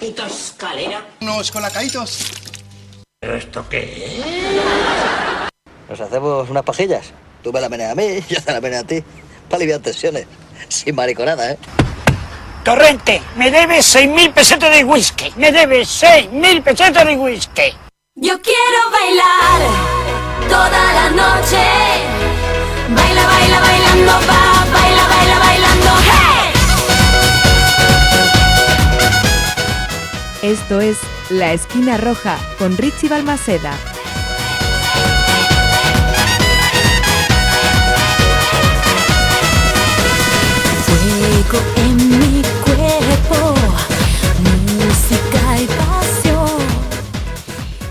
puta escalera. Unos colacaitos. ¿Pero esto qué es? Nos hacemos unas pajillas. Tú me la meneas a mí, yo te la meneo a ti. Para aliviar tensiones. Sin mariconada, ¿eh? Torrente, me debes 6.000 pesetas de whisky. Me debes 6.000 pesetas de whisky. Yo quiero bailar toda la noche. Baila, baila, bailando, baila, Esto es La Esquina Roja con Richie Balmaceda. Fuego en mi cuerpo, música y pasión.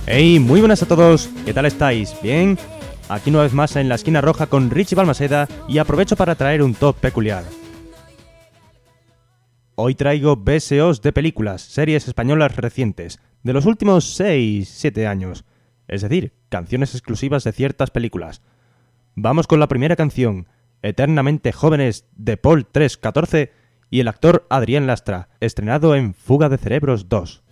Hey, muy buenas a todos, ¿qué tal estáis? ¿Bien? Aquí una vez más en la esquina roja con Richie Balmaseda y aprovecho para traer un top peculiar. Hoy traigo BSOs de películas, series españolas recientes, de los últimos 6-7 años, es decir, canciones exclusivas de ciertas películas. Vamos con la primera canción, Eternamente Jóvenes de Paul 314 y el actor Adrián Lastra, estrenado en Fuga de Cerebros 2.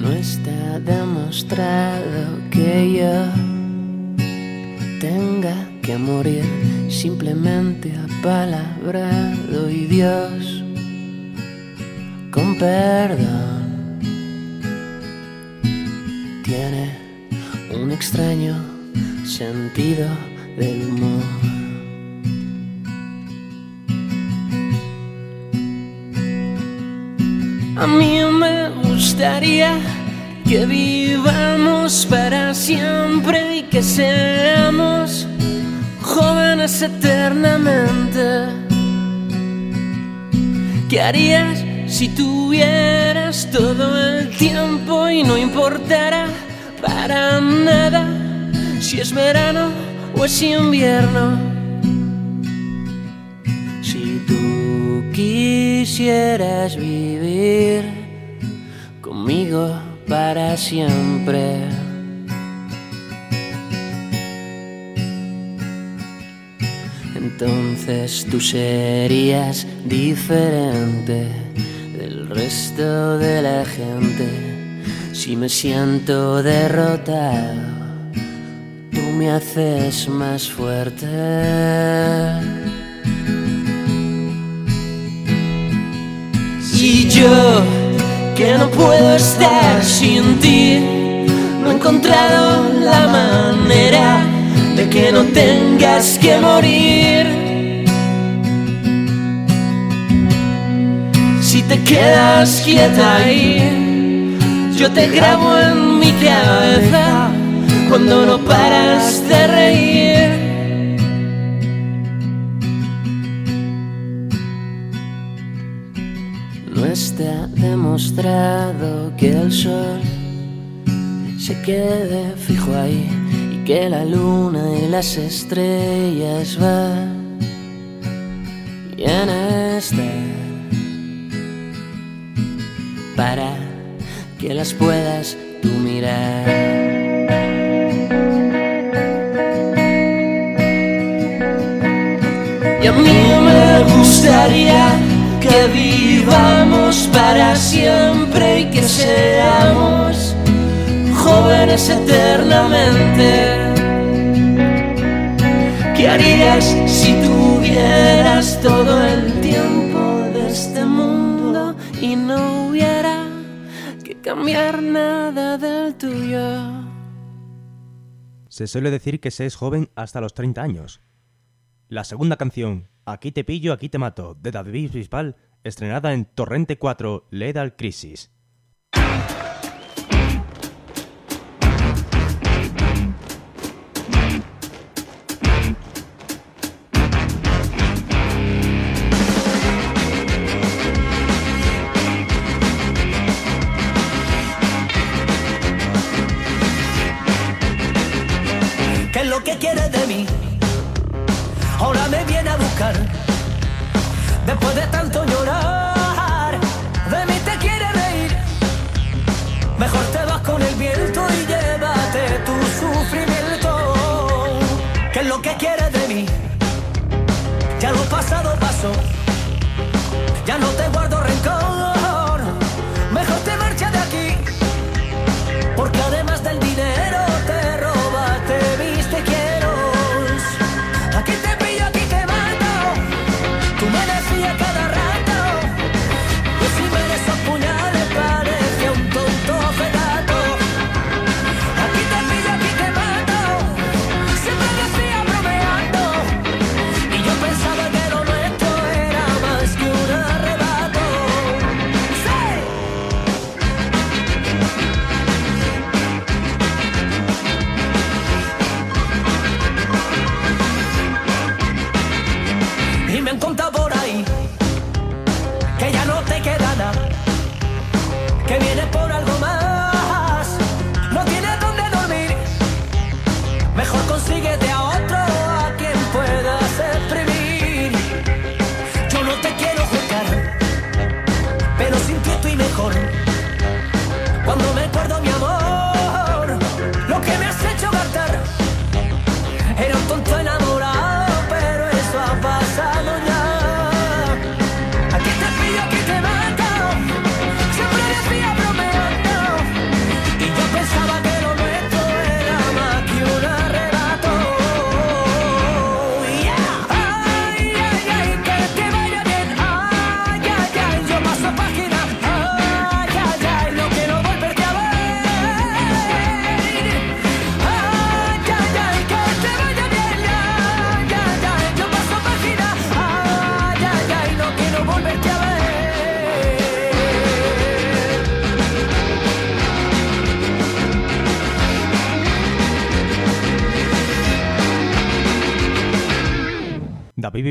No está demostrado que yo tenga que morir, simplemente apalabrado y Dios, con perdón, tiene un extraño sentido del humor. A mí me gustaría que vivamos para siempre y que seamos jóvenes eternamente. ¿Qué harías si tuvieras todo el tiempo y no importara para nada si es verano o es invierno? Si tú quisieras vivir conmigo para siempre. Entonces tú serías diferente del resto de la gente. Si me siento derrotado, tú me haces más fuerte. Y yo, que no puedo estar sin ti, no he encontrado la manera de que no tengas que morir. Si te quedas quieta ahí, yo te grabo en mi cabeza cuando no paras de reír. No está demostrado que el sol se quede fijo ahí y que la luna y las estrellas van y en estar para que las puedas tú mirar. Y a mí me gustaría que vivamos para siempre y que seamos jóvenes eternamente. ¿Qué harías si tuvieras todo el tiempo de este mundo y no cambiar nada del tuyo? Se suele decir que se es joven hasta los 30 años. La segunda canción, Aquí te pillo, aquí te mato, de David Bisbal, estrenada en Torrente 4, Lethal Crisis. Lo que quiere de mí? Ahora me viene a buscar. Después de tanto llorar, de mí te quiere reír. Mejor te vas con el viento y llévate tu sufrimiento. ¿Qué es lo que quiere de mí? Ya lo pasé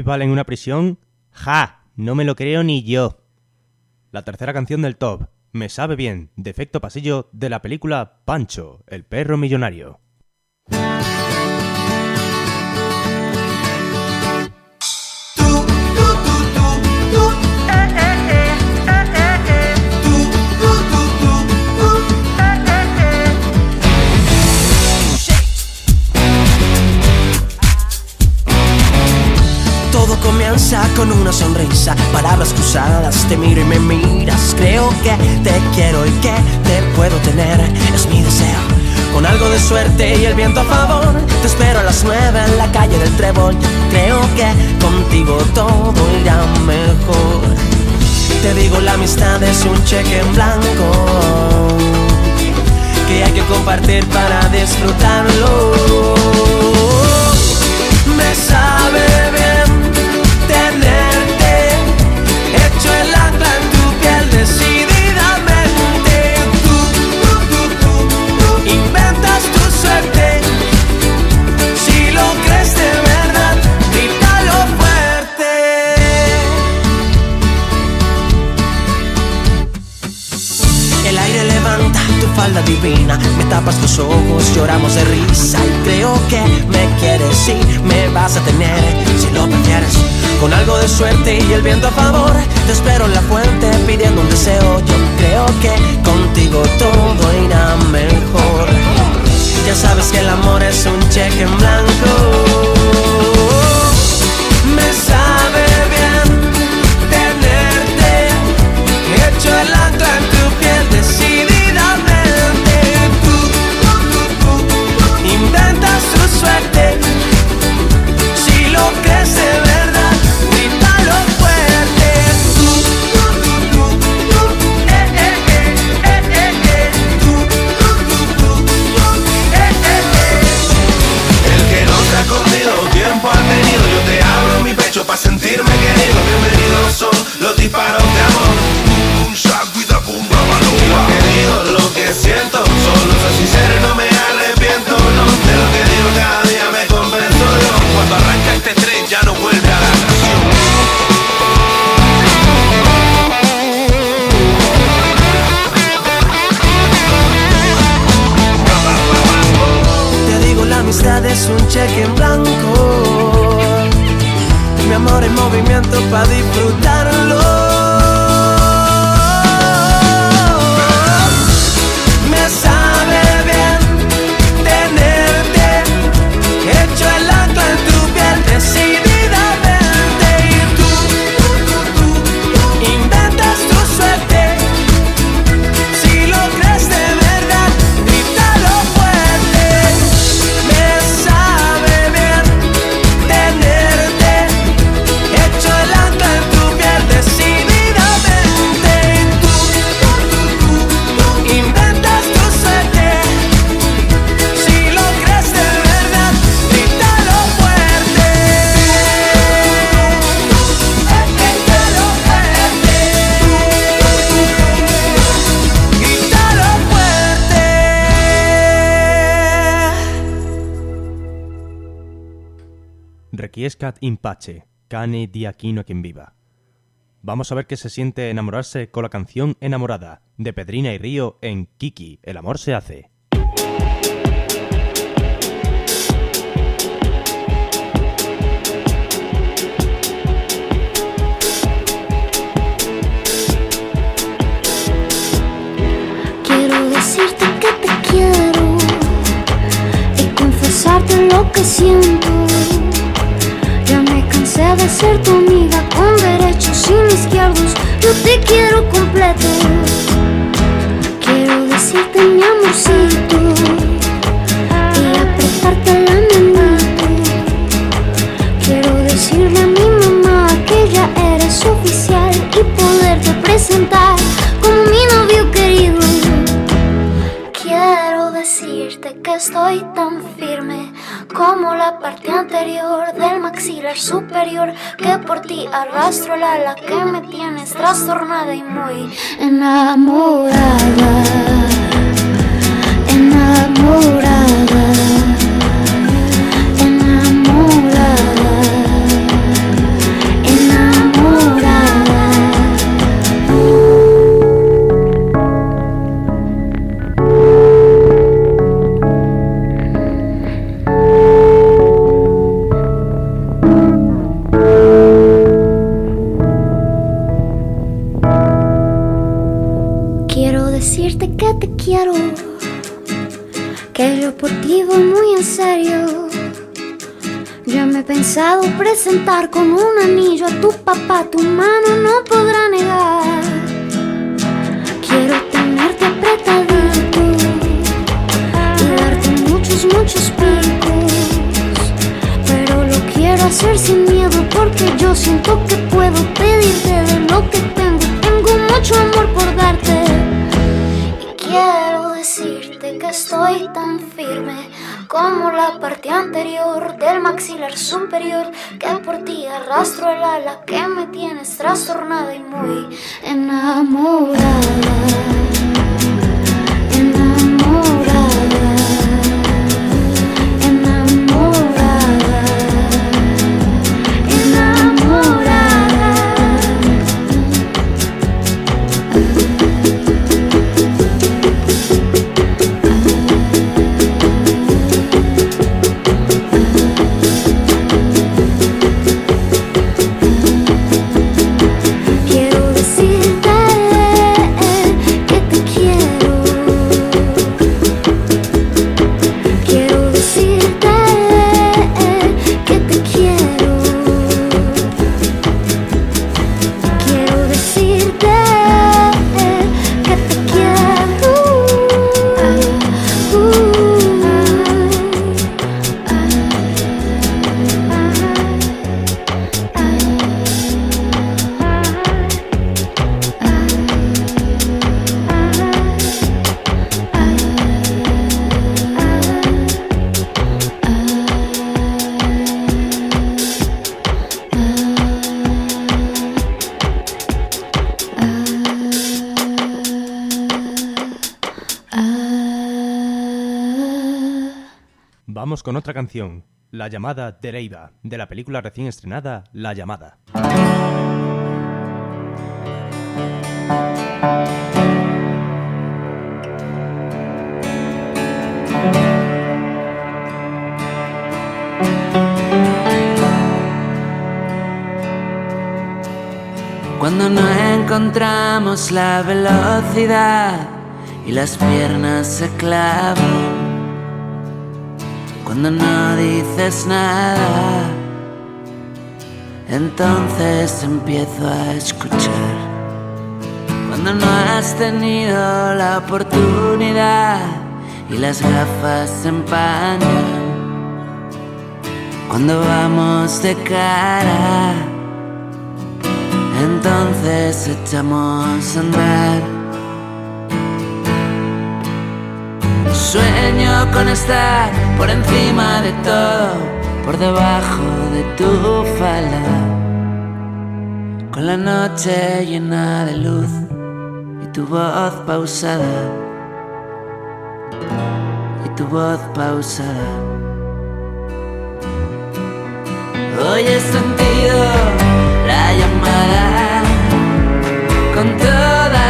Bisbal en una prisión? ¡Ja! No me lo creo ni yo. La tercera canción del top, Me sabe bien, de efecto pasillo de la película Pancho, el perro millonario. Con una sonrisa, palabras cruzadas, te miro y me miras. Creo que te quiero y que te puedo tener, es mi deseo. Con algo de suerte y el viento a favor, te espero a las nueve en la calle del Trébol. Creo que contigo todo irá mejor. Te digo, la amistad es un cheque en blanco que hay que compartir para disfrutarlo. Me sabe divina, me tapas los ojos, lloramos de risa y creo que me quieres y me vas a tener si lo prefieres. Con algo de suerte y el viento a favor, te espero en la fuente pidiendo un deseo. Yo creo que contigo todo irá mejor. Ya sabes que el amor es un cheque en blanco. track Requiescat in pace, cane di Aquino quien viva. Vamos a ver qué se siente enamorarse con la canción Enamorada, de Pedrina y Río en Kiki, el amor se hace. Quiero decirte que te quiero y confesarte lo que siento. Cansé de ser tu amiga con derechos sin izquierdos. Yo te quiero completo. Quiero decirte mi amorcito y apretarte la manito. Quiero decirle a mi mamá que ya eres oficial y poderte presentar como mi novio querido. Quiero decirte que estoy tan firme como la parte anterior del maxilar superior que por ti arrastro la ala que me tienes trastornada y muy enamorada. Enamorada. Presentar con un anillo a tu papá, tu mano no podrá maxilar superior que por ti arrastro el ala que me tienes trastornada y muy enamorada. Con otra canción, La llamada de de la película recién estrenada La llamada. Cuando no encontramos la velocidad y las piernas se clavan. Cuando no dices nada, entonces empiezo a escuchar. Cuando no has tenido la oportunidad y las gafas se empañan. Cuando vamos de cara, entonces echamos a andar. Sueño con estar por encima de todo, por debajo de tu falda, con la noche llena de luz y tu voz pausada, y tu voz pausada. Hoy he sentido la llamada con toda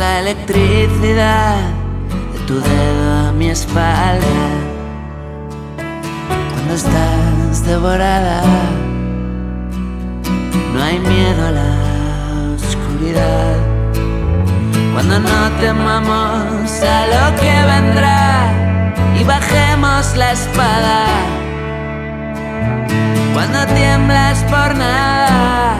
la electricidad de tu dedo a mi espalda. Cuando estás devorada, no hay miedo a la oscuridad. Cuando no temamos a lo que vendrá y bajemos la espada. Cuando tiemblas por nada,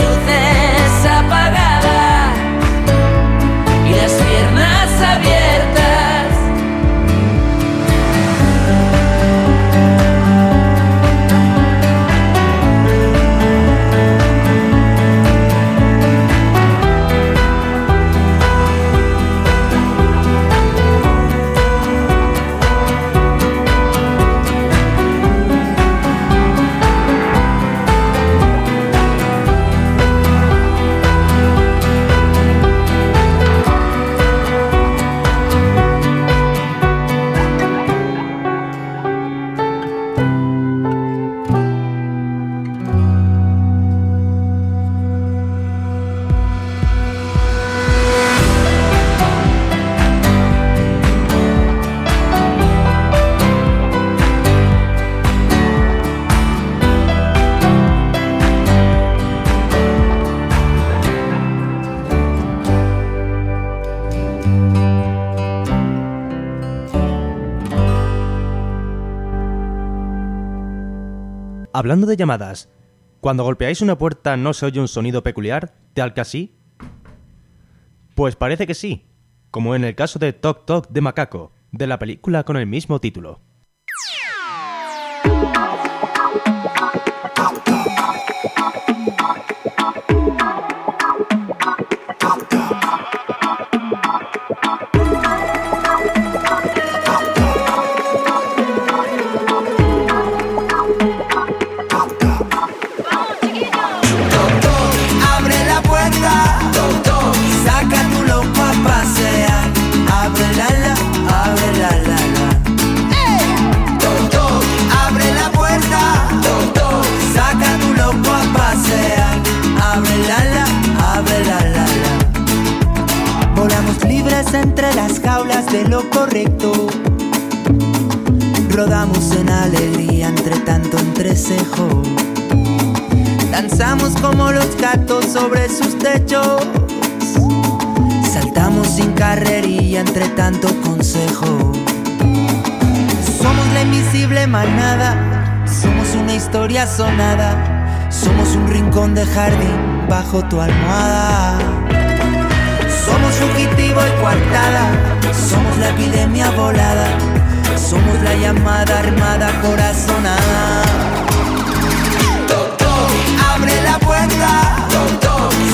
las luces Hablando de llamadas, cuando golpeáis una puerta no se oye un sonido peculiar, tal que así. Pues parece que sí, como en el caso de Toc Toc de Macaco, de la película con el mismo título. Sobre sus techos. Saltamos sin carrería entre tanto consejo. Somos la invisible manada. Somos una historia sonada. Somos un rincón de jardín bajo tu almohada. Somos fugitivo y coartada. Somos la epidemia volada. Somos la llamada armada corazonada.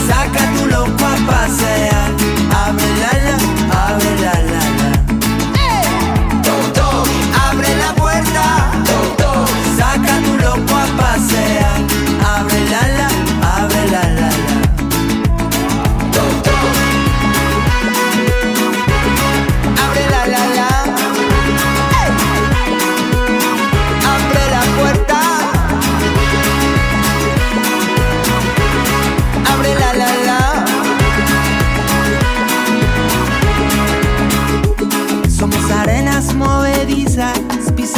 Saca tu loco a pasear. Abre la la, abre la la la. Abre la puerta, saca tu loco a pasear.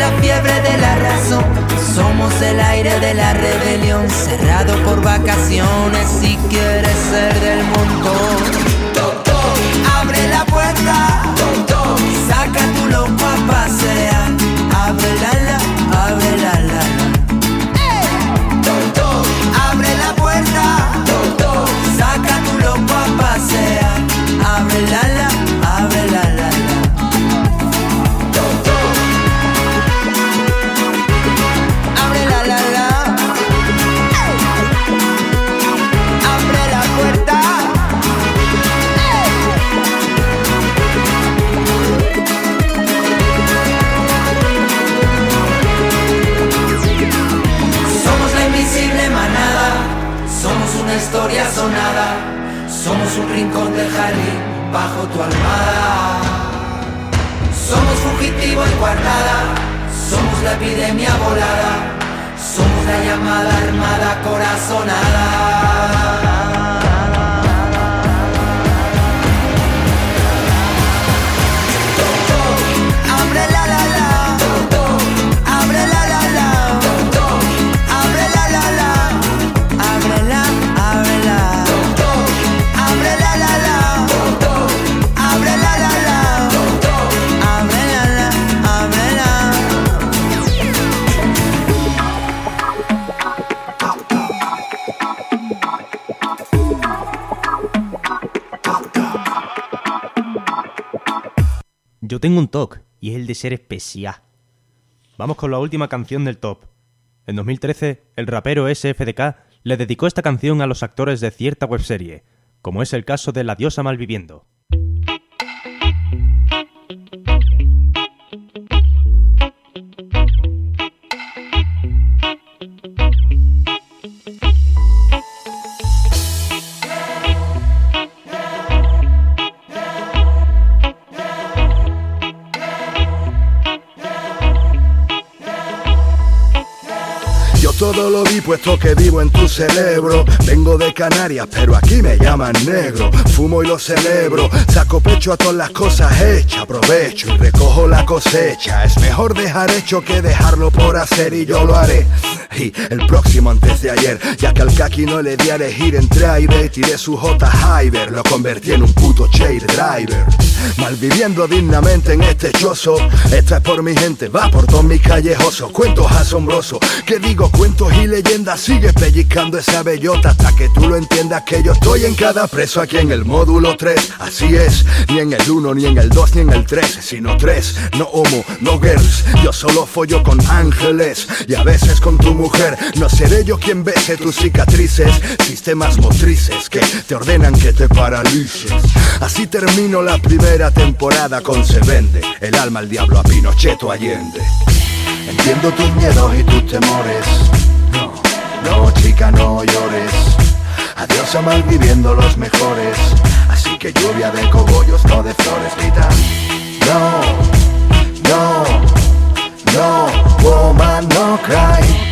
La fiebre de la razón, somos el aire de la rebelión, cerrado por vacaciones si quieres ser del montón. Abre la puerta, saca tu loco a pasear, Tengo un TOC y es el de ser especial. Vamos con la última canción del top. En 2013, el rapero SFDK le dedicó esta canción a los actores de cierta webserie, como es el caso de La diosa malviviendo. Todo lo vi puesto que vivo en tu cerebro. Vengo de Canarias, pero aquí me llaman negro. Fumo y lo celebro, saco pecho a todas las cosas hechas. Aprovecho y recojo la cosecha. Es mejor dejar hecho que dejarlo por hacer y yo lo haré. Y el próximo antes de ayer, ya que al kaki no le di a elegir entre aire, tiré su J Hyber, lo convertí en un puto chair driver. Malviviendo dignamente en este chozo, esta es por mi gente, va por todos mis callejosos, cuentos asombrosos, que digo y leyendas, sigue pellizcando esa bellota hasta que tú lo entiendas que yo estoy en cada preso aquí en el módulo 3, así es, ni en el 1, ni en el 2, ni en el 3, sino 3, no homo, no girls, yo solo follo con ángeles y a veces con tu mujer, no seré yo quien bese tus cicatrices, sistemas motrices que te ordenan que te paralices. Así termino la primera temporada con Se Vende, el alma al diablo a Pinocheto Allende. Entiendo tus miedos y tus temores. No, chica, no llores. Adiós a malviviendo los mejores. Así que lluvia de cogollos, no de flores, grita. No, no, no, woman, no cry.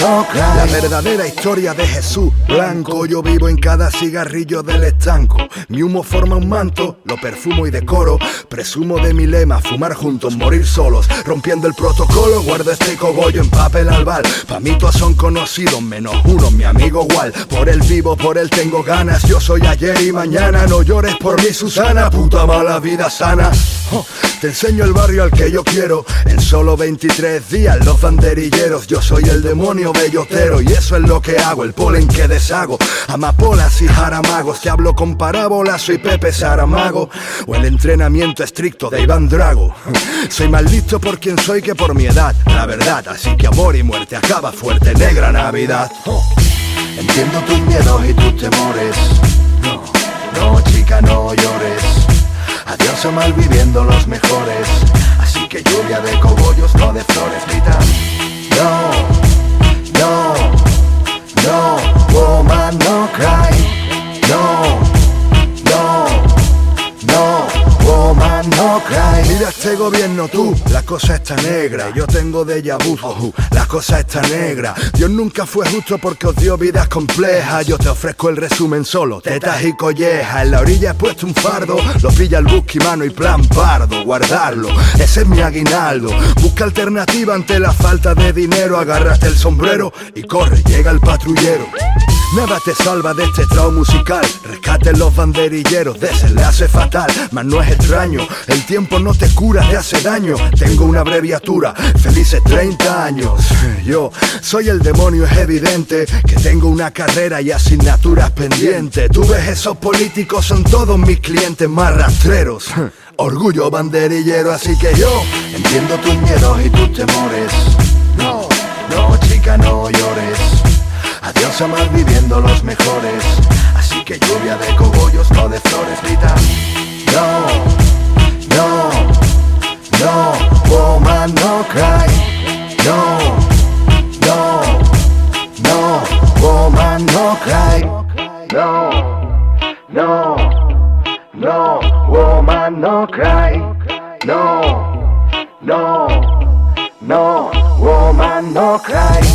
La verdadera historia de Jesús blanco. Yo vivo en cada cigarrillo del estanco. Mi humo forma un manto, lo perfumo y decoro. Presumo de mi lema, fumar juntos, morir solos. Rompiendo el protocolo, guardo este cogollo en papel albal. Pa' mí todos son conocidos, menos uno, mi amigo igual. Por él vivo, por él tengo ganas. Yo soy ayer y mañana. No llores por mí, Susana. Puta mala vida sana. Oh, te enseño el barrio al que yo quiero. En solo 23 días, los banderilleros. Yo soy el demonio bellotero y eso es lo que hago. El polen que deshago. Amapolas y jaramagos. Te hablo con parábolas, soy Pepe Saramago. O el entrenamiento estricto de Iván Drago. Soy más listo por quien soy que por mi edad. La verdad, así que amor y muerte acaba fuerte. Negra Navidad. Oh, Entiendo tus miedos y tus temores. No, no, chica, no llores. Adiós a malviviendo los mejores. Así que lluvia de cogollos, no de flores, grita. No, woman, no cry. No, no, no, woman, no cry. Mira este gobierno tú, la cosa está negra. Yo tengo de vu, la cosa está negra. Dios nunca fue justo porque os dio vidas complejas. Yo te ofrezco el resumen solo, tetas y collejas. En la orilla he puesto un fardo, lo pilla el busque mano y plan pardo, guardarlo. Ese es mi aguinaldo. Busca alternativa ante la falta de dinero. Agárrate el sombrero y corre, llega el patrullero. Nada te salva de este trauma musical. Rescaten los banderilleros, desenlace fatal. Mas no es extraño, el tiempo no te cura, te hace daño. Tengo una abreviatura, felices 30 años. Yo soy el demonio, es evidente que tengo una carrera y asignaturas pendientes. Tú ves, esos políticos son todos mis clientes más rastreros. Orgullo banderillero, así que yo entiendo tus miedos y tus temores. No, no, chica, no llores. Adiós a malviviendo los mejores. Así que lluvia de cogollos, no de flores, grita. No, no, no, woman, no cry. No, no, no, woman, no cry. No, no, no, woman, no cry. No, no, no, woman, no cry.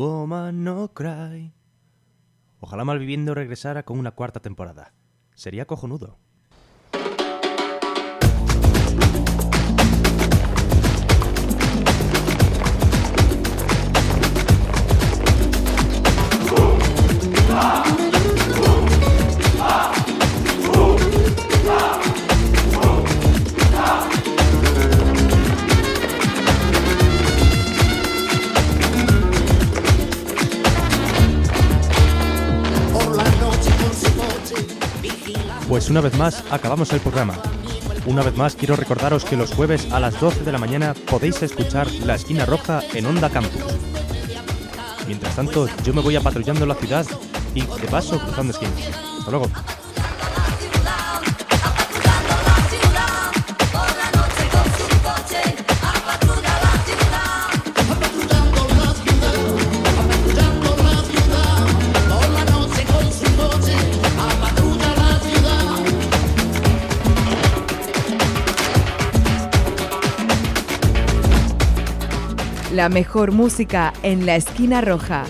Woman, no cry. Ojalá Malviviendo regresara con una cuarta temporada. Sería cojonudo. Pues una vez más acabamos el programa. Una vez más quiero recordaros que los jueves a las 12 de la mañana podéis escuchar La Esquina Roja en Onda Campus. Mientras tanto, yo me voy a patrullando la ciudad y de paso cruzando esquinas. Hasta luego. La mejor música en la esquina roja.